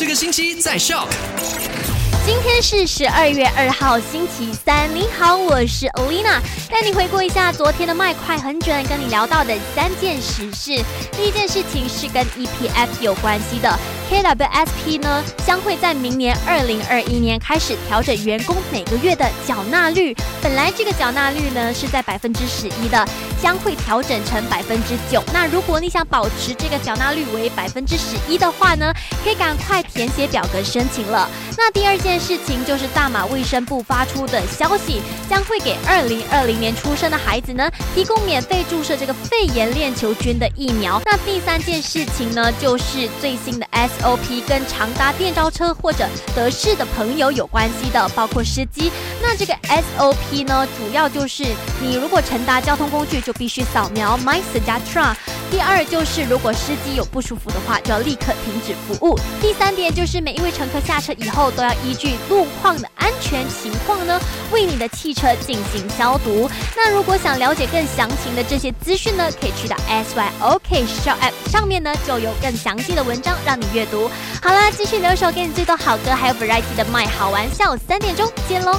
这个星期在笑。今天是十二月二号，星期三。你好，我是 Olina，带你回顾一下昨天的麦快很准，跟你聊到的三件实事。第一件事情是跟 EPF 有关系的，KWSP 呢将会在明年二零二一年开始调整员工每个月的缴纳率。本来这个缴纳率呢是在百分之十一的，将会调整成百分之九。那如果你想保持这个缴纳率为百分之十一的话呢，可以赶快填写表格申请了。那第二件事情就是大马卫生部发出的消息，将会给二零二零年出生的孩子呢提供免费注射这个肺炎链球菌的疫苗。那第三件事情呢，就是最新的 SOP 跟长搭电召车或者德士的朋友有关系的，包括司机。那这个 SOP 呢，主要就是你如果乘搭交通工具，就必须扫描 My Sedatra。第二就是如果司机有不舒服的话，就要立刻停止服务。第三点就是每一位乘客下车以后都要依据路况的安全情况呢，为你的汽车进行消毒。那如果想了解更详情的这些资讯呢，可以去到 SYOK Show App 上面呢，就有更详细的文章让你阅读。好啦，继续留守给你最多好歌，还有 Variety 的麦好玩，下午三点钟见喽。